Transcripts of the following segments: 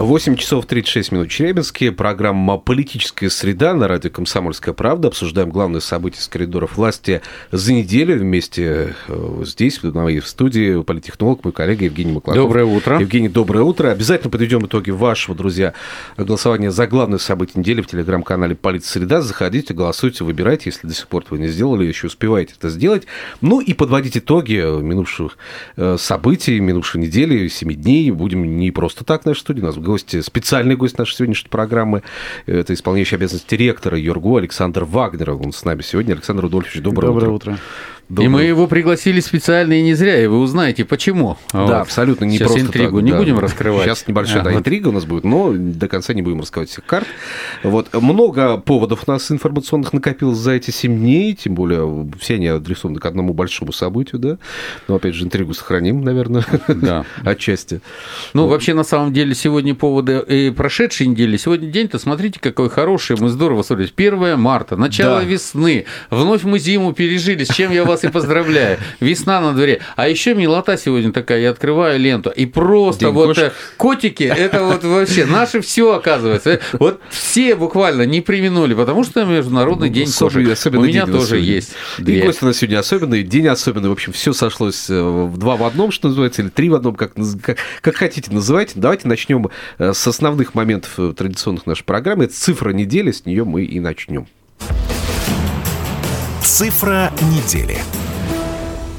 8 часов 36 минут Челябинске. Программа «Политическая среда» на радио «Комсомольская правда». Обсуждаем главные события с коридоров власти за неделю вместе э, здесь, в моей студии, политтехнолог, мой коллега Евгений Маклаков. Доброе утро. Евгений, доброе утро. Обязательно подведем итоги вашего, друзья, голосования за главные события недели в телеграм-канале «Политсреда». Заходите, голосуйте, выбирайте, если до сих пор вы не сделали, еще успеваете это сделать. Ну и подводить итоги минувших э, событий, минувшей недели, семи дней. Будем не просто так в нашей студии, нас гость, специальный гость нашей сегодняшней программы. Это исполняющий обязанности директора Юргу Александр Вагнер. Он с нами сегодня. Александр Рудольфович, доброе, доброе утро. утро. Добрый. И мы его пригласили специально и не зря, и вы узнаете, почему. Да, вот. абсолютно не Сейчас просто интригу так, не да. будем раскрывать. Сейчас небольшая а, да, интрига у нас будет, но до конца не будем раскрывать всех карт. Вот. Много поводов у нас информационных накопилось за эти 7 дней, тем более все они адресованы к одному большому событию, да. Но, опять же, интригу сохраним, наверное, да. отчасти. Ну, вот. вообще, на самом деле, сегодня поводы и прошедшей недели. Сегодня день-то, смотрите, какой хороший, мы здорово смотрели. 1 марта, начало да. весны, вновь мы зиму пережили, с чем я вас и поздравляю весна на дворе. А еще милота сегодня такая, я открываю ленту, и просто День вот кошек. Э, котики, это вот вообще наше все оказывается. Вот все буквально не применули, потому что Международный ну, день кошек. У меня тоже есть. И гость у нас сегодня особенный, день особенный. В общем, все сошлось э, в два в одном, что называется, или три в одном, как, как, как хотите называйте. Давайте начнем э, с основных моментов традиционных нашей программы. Это цифра недели, с нее мы и начнем. Цифра недели.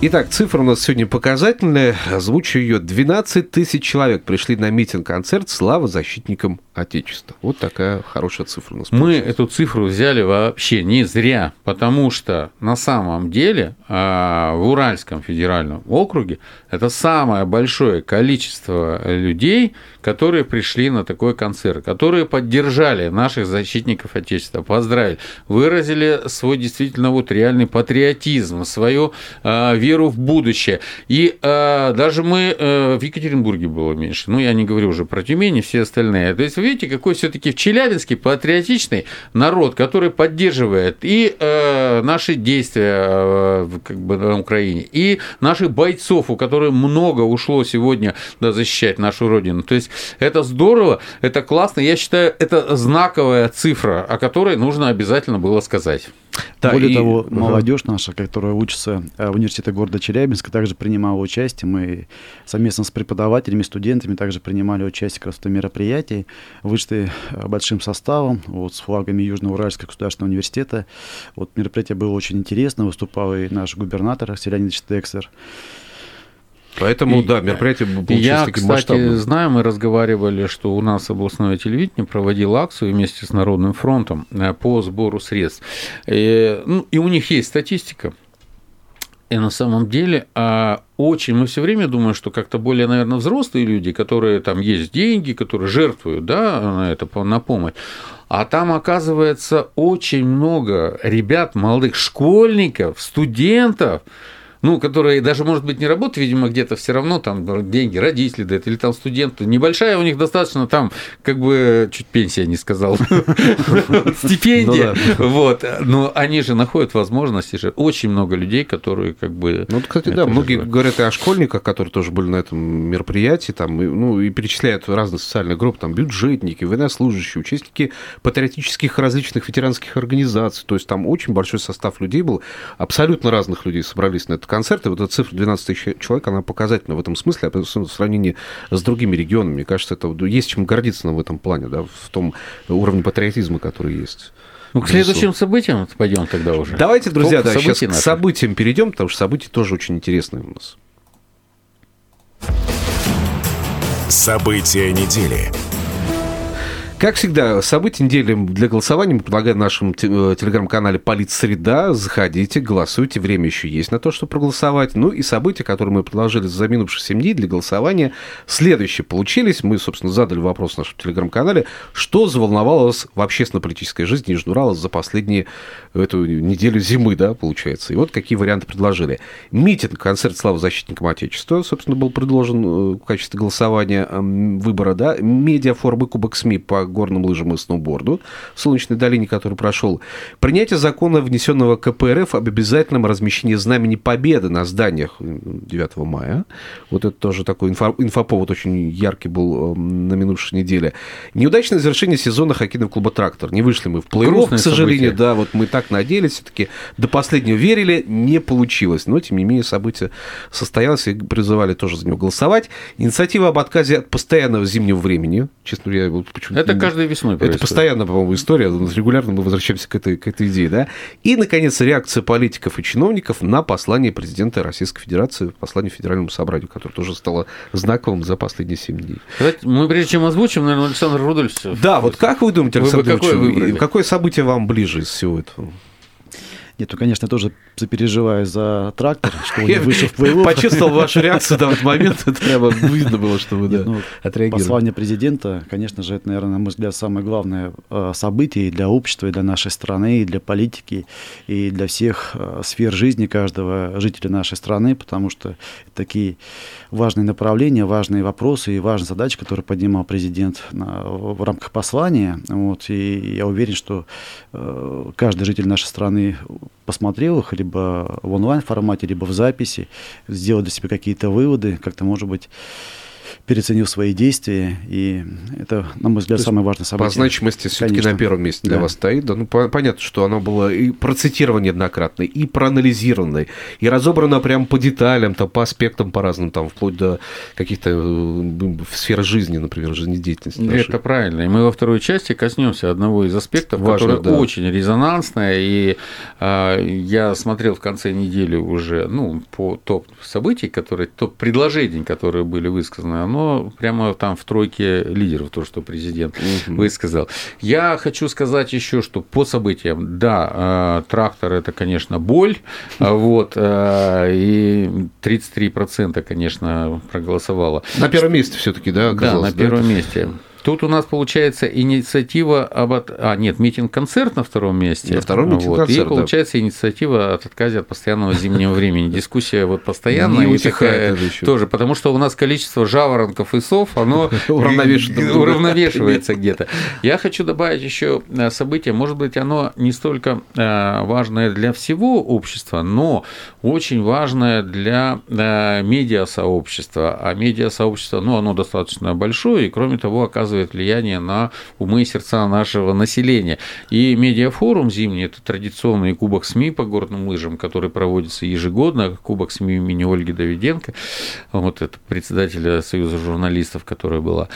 Итак, цифра у нас сегодня показательная. Озвучу ее. 12 тысяч человек пришли на митинг-концерт «Слава защитникам Отечества». Вот такая хорошая цифра у нас. Мы получилась. эту цифру взяли вообще не зря, потому что на самом деле а, в Уральском федеральном округе это самое большое количество людей, которые пришли на такой концерт, которые поддержали наших защитников Отечества, поздравили, выразили свой действительно вот реальный патриотизм, свою а, веру веру в будущее. И э, даже мы э, в Екатеринбурге было меньше. Ну, я не говорю уже про Тюмень и все остальные. То есть, вы видите, какой все-таки в Челябинске патриотичный народ, который поддерживает и э, наши действия э, как бы на Украине, и наших бойцов, у которых много ушло сегодня да, защищать нашу родину. То есть, это здорово, это классно. Я считаю, это знаковая цифра, о которой нужно обязательно было сказать. Да, Более и... того, молодежь наша, которая учится э, в университете города Челябинска, также принимала участие. Мы совместно с преподавателями, студентами также принимали участие как раз в этом мероприятии. Вышли э, большим составом, вот, с флагами Южноуральского государственного университета. Вот мероприятие было очень интересно. Выступал и наш губернатор Селянидович Тексер. Поэтому, и, да, мероприятие получилось я, таким кстати, масштабным. знаю, мы разговаривали, что у нас областное телевидение проводило акцию вместе с Народным фронтом э, по сбору средств. И, ну, и у них есть статистика. И на самом деле а, очень, мы все время думаем, что как-то более, наверное, взрослые люди, которые там есть деньги, которые жертвуют, да, на это, на помощь, а там, оказывается, очень много ребят, молодых школьников, студентов, ну, которые даже, может быть, не работают, видимо, где-то все равно там деньги родители дают, или там студенты. Небольшая у них достаточно там, как бы, чуть пенсия не сказал, стипендия. Ну вот. Но они же находят возможности же. Очень много людей, которые как бы... Ну, кстати, да, многие говорят и о школьниках, которые тоже были на этом мероприятии, там, ну, и перечисляют разные социальные группы, там, бюджетники, военнослужащие, участники патриотических различных ветеранских организаций. То есть там очень большой состав людей был, абсолютно разных людей собрались на этот концерты, вот эта цифра 12 тысяч человек, она показательна в этом смысле, а в сравнении с другими регионами. Мне кажется, это есть чем гордиться нам в этом плане, да, в том уровне патриотизма, который есть. Ну, к следующим событиям пойдем тогда уже. Давайте, друзья, да, сейчас наши. к событиям перейдем, потому что события тоже очень интересные у нас. События недели. Как всегда, события недели для голосования мы предлагаем в нашем э, телеграм-канале «Политсреда». Заходите, голосуйте, время еще есть на то, чтобы проголосовать. Ну и события, которые мы предложили за минувшие 7 дней для голосования, следующие получились. Мы, собственно, задали вопрос в нашем телеграм-канале, что заволновало вас в общественно-политической жизни Нижнего Урала за последние эту неделю зимы, да, получается. И вот какие варианты предложили. Митинг, концерт славы защитникам Отечества, собственно, был предложен э, в качестве голосования выбора, да. Медиафорумы Кубок СМИ по горным лыжам и сноуборду в Солнечной долине, который прошел. Принятие закона, внесенного КПРФ об обязательном размещении знамени Победы на зданиях 9 мая. Вот это тоже такой инфо, инфоповод очень яркий был на минувшей неделе. Неудачное завершение сезона хоккейного клуба «Трактор». Не вышли мы в плей-офф, к сожалению. Событие. Да, вот мы так надеялись, все-таки до последнего верили, не получилось. Но, тем не менее, событие состоялось и призывали тоже за него голосовать. Инициатива об отказе от постоянного зимнего времени. Честно говоря, вот почему Это каждой весной происходит. Это постоянно, по-моему, история. Регулярно мы возвращаемся к этой, к этой идее. Да? И, наконец, реакция политиков и чиновников на послание президента Российской Федерации, послание Федеральному собранию, которое тоже стало знаковым за последние 7 дней. Давайте мы, прежде чем озвучим, наверное, Александр Рудольфович. Да, вот как вы думаете, Александр вы какое, какое событие вам ближе из всего этого? Нет, ну, конечно, я тоже сопереживаю за трактор, что он не вышел в плей Почувствовал вашу реакцию в этот момент, это прямо видно было, что вы да, ну, отреагировали. Послание президента, конечно же, это, наверное, на мой взгляд, самое главное э, событие и для общества, и для нашей страны, и для политики, и для всех э, сфер жизни каждого жителя нашей страны, потому что такие важные направления, важные вопросы и важные задачи, которые поднимал президент в рамках послания. Вот, и я уверен, что э, каждый житель нашей страны посмотрел их либо в онлайн-формате, либо в записи, сделал для себя какие-то выводы, как-то, может быть, переоценил свои действия, и это, на мой взгляд, самое важное событие. По значимости все-таки на первом месте для да. вас стоит. Да, ну, понятно, что оно было и процитировано неоднократно, и проанализировано, и разобрано прямо по деталям, там, по аспектам по разным, там, вплоть до каких-то э, сфер жизни, например, жизнедеятельности. Нашей. Это правильно. И мы во второй части коснемся одного из аспектов, Важно, который да. очень резонансное, и э, я смотрел в конце недели уже, ну, по топ событий, которые, топ предложений, которые были высказаны оно прямо там в тройке лидеров, то, что президент угу. высказал. Я хочу сказать еще, что по событиям, да, э, трактор это, конечно, боль, а вот, э, и 33%, конечно, проголосовало. На первом месте все-таки, да, оказалось? Да, на первом месте. Тут у нас получается инициатива об... От... А, нет, митинг-концерт на втором месте. На втором митинг-концерт, вот. И получается да. инициатива от отказа от постоянного зимнего времени. Дискуссия вот постоянная и такая тоже, потому что у нас количество жаворонков и сов, оно уравновешивается где-то. Я хочу добавить еще э, событие, может быть, оно не столько э, важное для всего общества, но очень важное для э, медиасообщества. А медиасообщество, ну, оно достаточно большое, и кроме того, оказывается оказывает влияние на умы и сердца нашего населения. И медиафорум зимний – это традиционный кубок СМИ по горным лыжам, который проводится ежегодно, кубок СМИ имени Ольги Давиденко, вот это председателя Союза журналистов, которая была.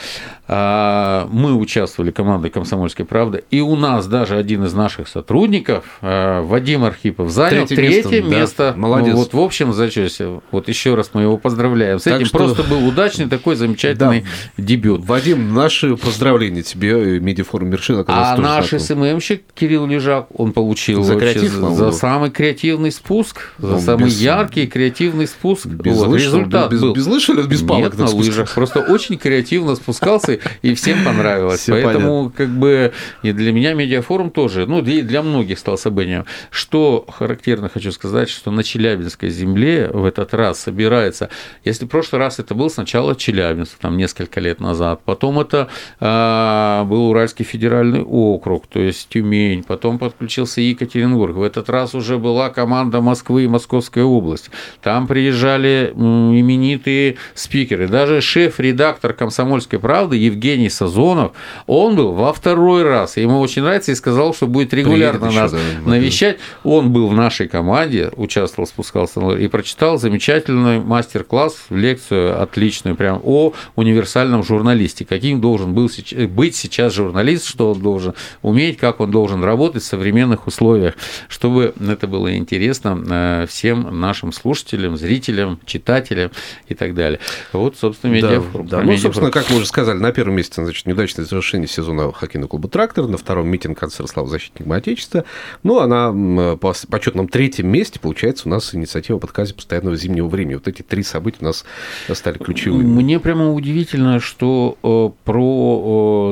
А, мы участвовали, командой «Комсомольской правды», и у нас даже один из наших сотрудников, а, Вадим Архипов, занял третье, третье место. место. Да, молодец. Ну, вот в общем, зачем, вот еще раз мы его поздравляем с так этим. Что... Просто был удачный такой замечательный да. дебют. Вадим, наши большое поздравление тебе, Медиафорум Вершина. А наш SMM щик Кирилл Лежак, он получил за, креатив, за, самый креативный спуск, за ну, самый без... яркий креативный спуск. Без вот, лыж, результат без, был. без лыж или без палок? Нет, на лыжах. Просто очень креативно спускался, и всем понравилось. Поэтому, как бы, и для меня Медиафорум тоже, ну, и для многих стал событием. Что характерно хочу сказать, что на Челябинской земле в этот раз собирается, если в прошлый раз это был сначала Челябинск, там несколько лет назад, потом это был Уральский федеральный округ, то есть Тюмень, потом подключился Екатеринбург. В этот раз уже была команда Москвы и Московской области. Там приезжали именитые спикеры. Даже шеф-редактор «Комсомольской правды» Евгений Сазонов, он был во второй раз. Ему очень нравится и сказал, что будет регулярно нас еще, да, навещать. Он был в нашей команде, участвовал, спускался и прочитал замечательный мастер-класс, лекцию отличную, прям о универсальном журналисте, каким должен должен был быть сейчас журналист, что он должен уметь, как он должен работать в современных условиях, чтобы это было интересно э, всем нашим слушателям, зрителям, читателям и так далее. Вот, собственно, медиафорум. Да, да. Ну, собственно, как мы уже сказали, на первом месте, значит, неудачное завершение сезона хоккейного клуба «Трактор», на втором митинг концерт «Слава защитникам Отечества», ну, а на по почетном третьем месте, получается, у нас инициатива подказе постоянного зимнего времени. Вот эти три события у нас стали ключевыми. Мне прямо удивительно, что э,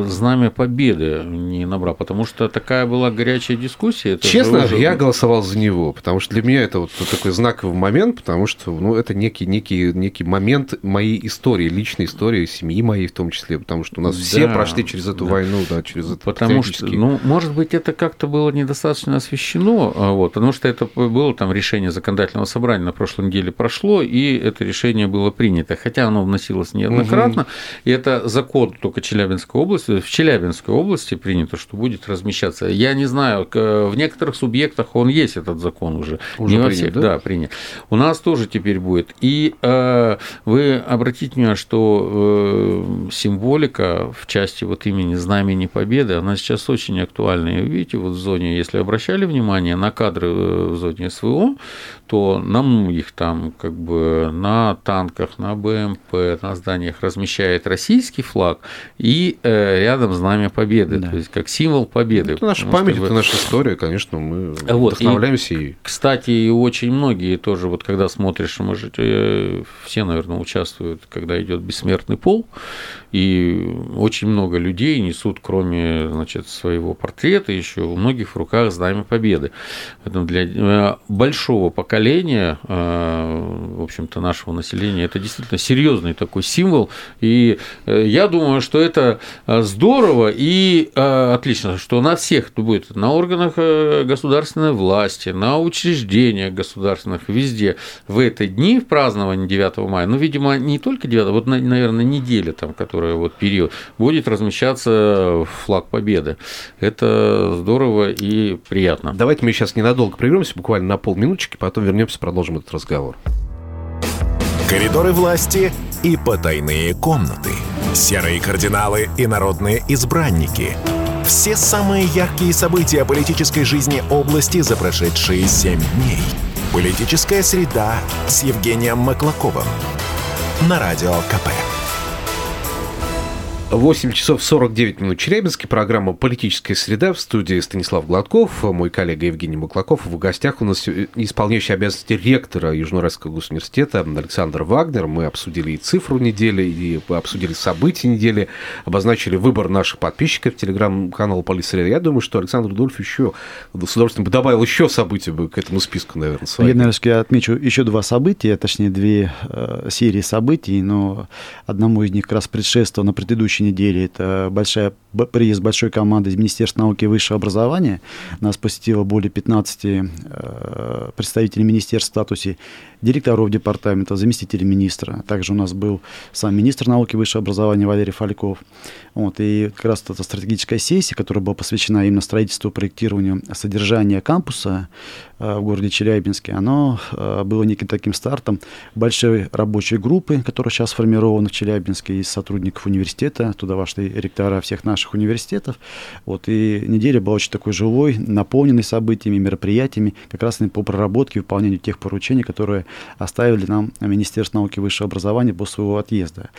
Знамя Победы не набрал, потому что такая была горячая дискуссия. Это Честно, уже... я голосовал за него, потому что для меня это вот такой знаковый момент, потому что ну, это некий, некий, некий момент моей истории, личной истории, семьи моей в том числе, потому что у нас да, все прошли через эту да. войну, да, через это. Потому что, ну, может быть, это как-то было недостаточно освещено, а, вот, потому что это было там решение законодательного собрания на прошлой неделе прошло, и это решение было принято, хотя оно вносилось неоднократно, угу. и это закон только Челябинской области, в Челябинской области принято, что будет размещаться. Я не знаю, в некоторых субъектах он есть этот закон уже, уже не во всех, да? да, принят. У нас тоже теперь будет. И э, вы обратите внимание, что э, символика в части вот имени Знамени Победы, она сейчас очень актуальна. И видите, вот в зоне, если обращали внимание на кадры э, в зоне СВО, то на многих там как бы на танках, на БМП, на зданиях размещает российский флаг и э, рядом знамя Победы, да. то есть как символ победы. Это наша память, это наша история, конечно, мы вот. вдохновляемся и, Кстати, и очень многие тоже, вот когда смотришь, мы же э, все, наверное, участвуют, когда идет бессмертный пол, и очень много людей несут, кроме значит, своего портрета, еще у многих в руках знамя Победы. Поэтому для э, большого поколения, э, в общем-то, нашего населения, это действительно серьезный такой символ. И э, я думаю, что это здорово и отлично, что на всех будет, на органах государственной власти, на учреждениях государственных, везде в эти дни, в праздновании 9 мая, ну, видимо, не только 9, вот, наверное, неделя там, которая вот период, будет размещаться флаг Победы. Это здорово и приятно. Давайте мы сейчас ненадолго прервемся, буквально на полминуточки, потом вернемся, продолжим этот разговор. Коридоры власти и потайные комнаты. Серые кардиналы и народные избранники. Все самые яркие события политической жизни области за прошедшие семь дней. Политическая среда с Евгением Маклаковым. На Радио КП. 8 часов 49 минут Челябинске. Программа «Политическая среда» в студии Станислав Гладков, мой коллега Евгений Маклаков. В гостях у нас исполняющий обязанности ректора Южноуральского госуниверситета Александр Вагнер. Мы обсудили и цифру недели, и обсудили события недели, обозначили выбор наших подписчиков телеграм-канала «Политсреда». Я думаю, что Александр Дульф еще с удовольствием бы добавил еще события бы к этому списку, наверное. Своим. Я, наверное, отмечу еще два события, точнее, две э, серии событий, но одному из них как раз предшествовал на предыдущей неделе. Это большая, приезд большой команды из Министерства науки и высшего образования. Нас посетило более 15 э, представителей министерств в статусе директоров департамента, заместителей министра. Также у нас был сам министр науки и высшего образования Валерий Фальков. Вот, и как раз эта стратегическая сессия, которая была посвящена именно строительству, проектированию содержания кампуса э, в городе Челябинске, оно э, было неким таким стартом большой рабочей группы, которая сейчас сформирована в Челябинске из сотрудников университета, туда вошли ректора всех наших университетов. Вот, и неделя была очень такой живой, наполненной событиями, мероприятиями, как раз по проработке и выполнению тех поручений, которые оставили нам Министерство науки и высшего образования после своего отъезда.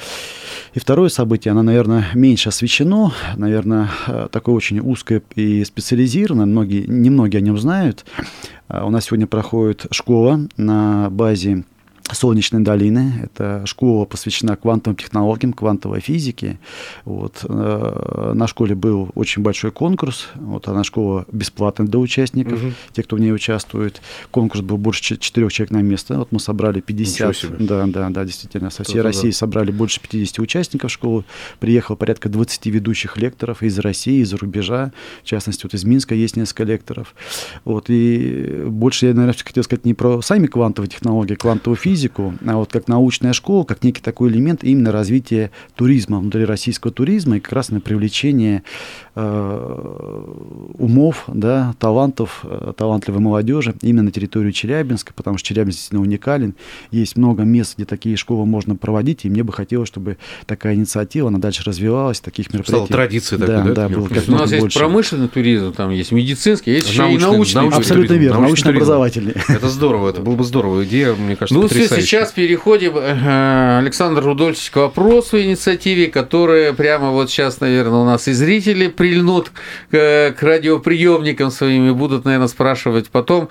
И второе событие, оно, наверное, меньше освещено, наверное, э, такое очень узкое и специализированное, многие, немногие о нем знают. Э, у нас сегодня проходит школа на базе Солнечной долины. Это школа посвящена квантовым технологиям, квантовой физике. Вот. Э, на школе был очень большой конкурс. Вот она школа бесплатная для участников, угу. те, кто в ней участвует. Конкурс был больше четырех человек на место. Вот мы собрали 50. Да, да, да, действительно. Со всей России да. собрали больше 50 участников школы. Приехало порядка 20 ведущих лекторов из России, из-за рубежа. В частности, вот из Минска есть несколько лекторов. Вот. И больше я, наверное, хотел сказать не про сами квантовые технологии, квантовую физику, физику а вот как научная школа, как некий такой элемент именно развития туризма, внутри российского туризма и как раз на привлечение э, умов, да, талантов, э, талантливой молодежи именно на территорию Челябинска, потому что Челябинск действительно уникален. Есть много мест, где такие школы можно проводить, и мне бы хотелось, чтобы такая инициатива, она дальше развивалась, таких мероприятий. Стала традицией да, такой, да? да было как У нас есть промышленный туризм, там есть медицинский, есть еще научный, и научный. научный Абсолютно туризм, верно, научно-образовательный. Это здорово, это было бы здорово. Идея, мне кажется, Ну, потрясающая. Сейчас переходим, э, Александр Рудольевич, к вопросу инициативе, которая прямо вот сейчас, наверное, у нас и зрители прильнут к, к радиоприемникам своим и будут, наверное, спрашивать потом.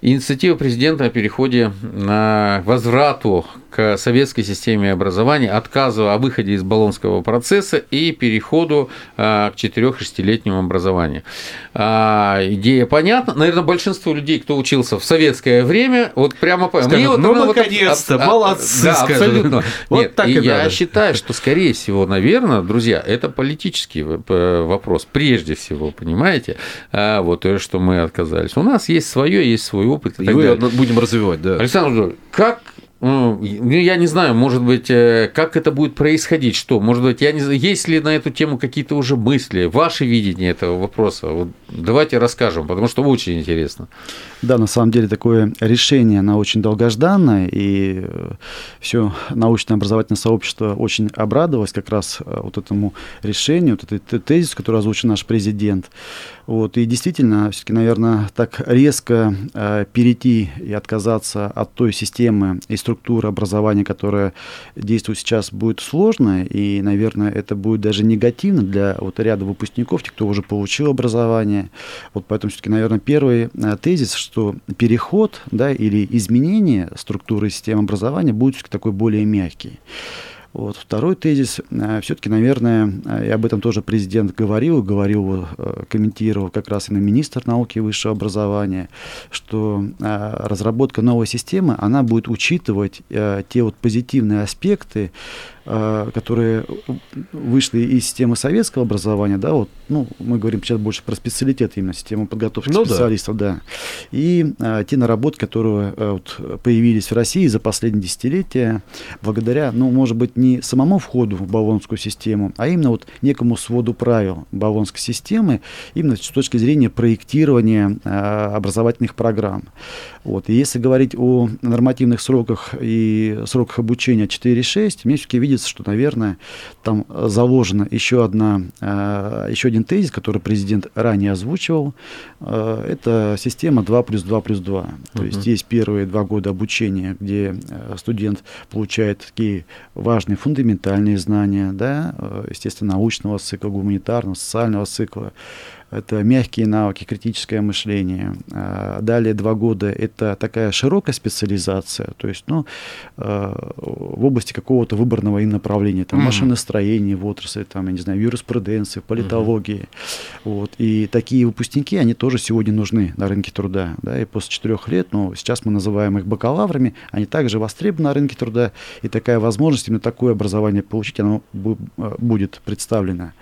Инициатива президента о переходе на возврату к советской системе образования, отказу о выходе из Болонского процесса и переходу а, к 4-6-летнему образованию. А, идея понятна. Наверное, большинство людей, кто учился в советское время, вот прямо по... Скажут, вот ну, вот наконец-то, аб- молодцы, Да, скажут. абсолютно. Вот Нет, так и я надо. считаю, что, скорее всего, наверное, друзья, это политический вопрос, прежде всего, понимаете? А, вот то, что мы отказались. У нас есть свое, есть свой опыт и далее. будем развивать, да. Александр Владимирович, как ну, я не знаю, может быть, э, как это будет происходить, что, может быть, я не знаю, есть ли на эту тему какие-то уже мысли, ваше видение этого вопроса, вот давайте расскажем, потому что очень интересно. Да, на самом деле такое решение, оно очень долгожданное, и все научно-образовательное сообщество очень обрадовалось как раз э, вот этому решению, вот этой тезису, который озвучил наш президент. Вот, и действительно, все-таки, наверное, так резко э, перейти и отказаться от той системы и структуры образования, которая действует сейчас, будет сложно, и, наверное, это будет даже негативно для вот ряда выпускников, тех, кто уже получил образование. Вот поэтому все-таки, наверное, первый э, тезис, что переход да, или изменение структуры системы образования будет все-таки такой более мягкий. Вот. Второй тезис, все-таки, наверное, и об этом тоже президент говорил, говорил, э, комментировал как раз и на министр науки и высшего образования, что э, разработка новой системы, она будет учитывать э, те вот позитивные аспекты, которые вышли из системы советского образования, да, вот, ну, мы говорим сейчас больше про специалитет, именно систему подготовки ну, специалистов, да. да, и а, те наработки, которые а, вот, появились в России за последние десятилетия, благодаря, ну, может быть, не самому входу в Болонскую систему, а именно вот некому своду правил Болонской системы, именно с точки зрения проектирования а, образовательных программ. Вот. И если говорить о нормативных сроках и сроках обучения 4-6, мне все-таки видится, что, наверное, там заложена еще, одна, еще один тезис, который президент ранее озвучивал. Это система 2 плюс 2 плюс 2. Uh-huh. То есть есть первые два года обучения, где студент получает такие важные фундаментальные знания, да, естественно, научного цикла, гуманитарного, социального цикла это мягкие навыки, критическое мышление. Далее два года это такая широкая специализация, то есть ну, в области какого-то выборного им направления, там, mm-hmm. машиностроение в отрасли, там, я не знаю, юриспруденции, политологии. Mm-hmm. Вот. И такие выпускники, они тоже сегодня нужны на рынке труда. Да, и после четырех лет, ну, сейчас мы называем их бакалаврами, они также востребованы на рынке труда, и такая возможность именно такое образование получить, оно будет представлено.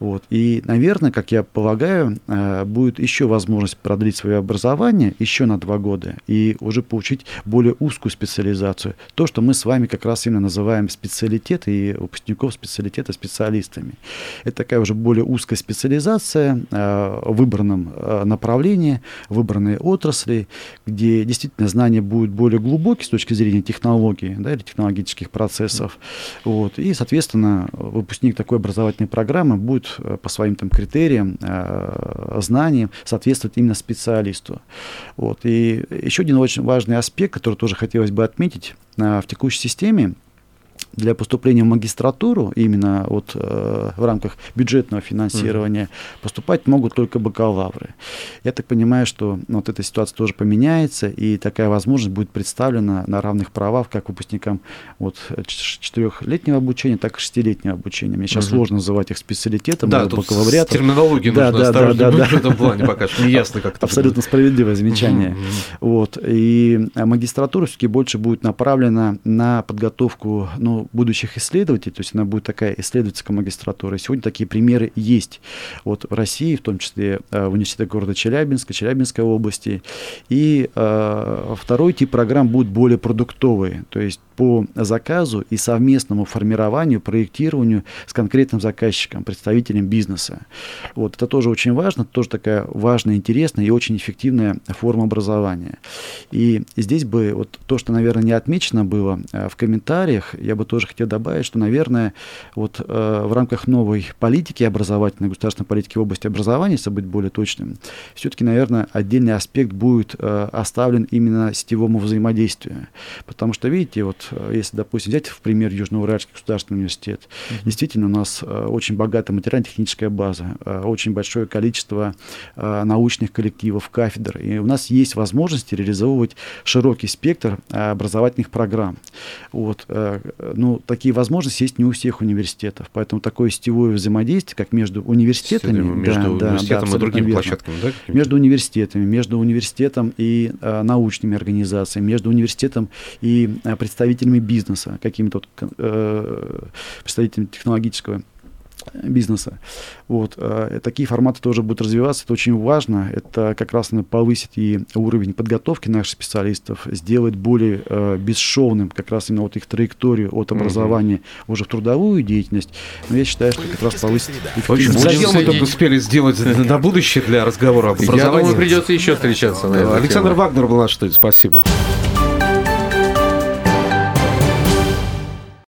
Вот. И, наверное, как я полагаю, полагаю, будет еще возможность продлить свое образование еще на два года и уже получить более узкую специализацию. То, что мы с вами как раз именно называем специалитет и выпускников специалитета специалистами. Это такая уже более узкая специализация в выбранном направлении, в выбранной отрасли, где действительно знания будут более глубокие с точки зрения технологии да, или технологических процессов. Вот. И, соответственно, выпускник такой образовательной программы будет по своим там критериям знаниям соответствовать именно специалисту. Вот. И еще один очень важный аспект, который тоже хотелось бы отметить в текущей системе, для поступления в магистратуру, именно вот, э, в рамках бюджетного финансирования, mm-hmm. поступать могут только бакалавры. Я так понимаю, что ну, вот эта ситуация тоже поменяется, и такая возможность будет представлена на равных правах как выпускникам вот, четырехлетнего обучения, так и шестилетнего обучения. Мне сейчас mm-hmm. сложно называть их специалитетом, да, бакалавриатом. терминология да, нужно да, да, да, в этом плане пока что не ясно как Абсолютно справедливое замечание. Mm-hmm. Вот. И магистратура все-таки больше будет направлена на подготовку ну, будущих исследователей, то есть она будет такая исследовательская магистратура. Сегодня такие примеры есть. Вот в России, в том числе в университете города Челябинска, Челябинской области. И второй тип программ будет более продуктовый, то есть по заказу и совместному формированию, проектированию с конкретным заказчиком, представителем бизнеса. Вот, это тоже очень важно, тоже такая важная, интересная и очень эффективная форма образования. И здесь бы вот то, что, наверное, не отмечено было э, в комментариях, я бы тоже хотел добавить, что, наверное, вот э, в рамках новой политики образовательной, государственной политики в области образования, если быть более точным, все-таки, наверное, отдельный аспект будет э, оставлен именно сетевому взаимодействию. Потому что, видите, вот Э, если, допустим, взять в пример Южноуральский государственный университет, mm-hmm. действительно у нас э, очень богатая материально-техническая база, э, очень большое количество научных коллективов, кафедр, и у нас есть возможности реализовывать широкий спектр образовательных программ. Вот. Ну, такие возможности есть не у всех университетов, поэтому такое сетевое взаимодействие, как между университетами, между да, университетом да, и другими верно. площадками, да? Между университетами, между университетом и научными организациями, между университетом и представителями бизнеса, какими-то э, представителями технологического бизнеса. Вот. Э, такие форматы тоже будут развиваться, это очень важно. Это как раз повысит и уровень подготовки наших специалистов, сделать более э, бесшовным как раз именно вот их траекторию от образования mm-hmm. уже в трудовую деятельность. Но я считаю, что как раз повысит В общем, задел мы только успели сделать на будущее для разговора об образовании. Я думаю, придется еще встречаться. На Александр Вагнер был наш студии. Спасибо.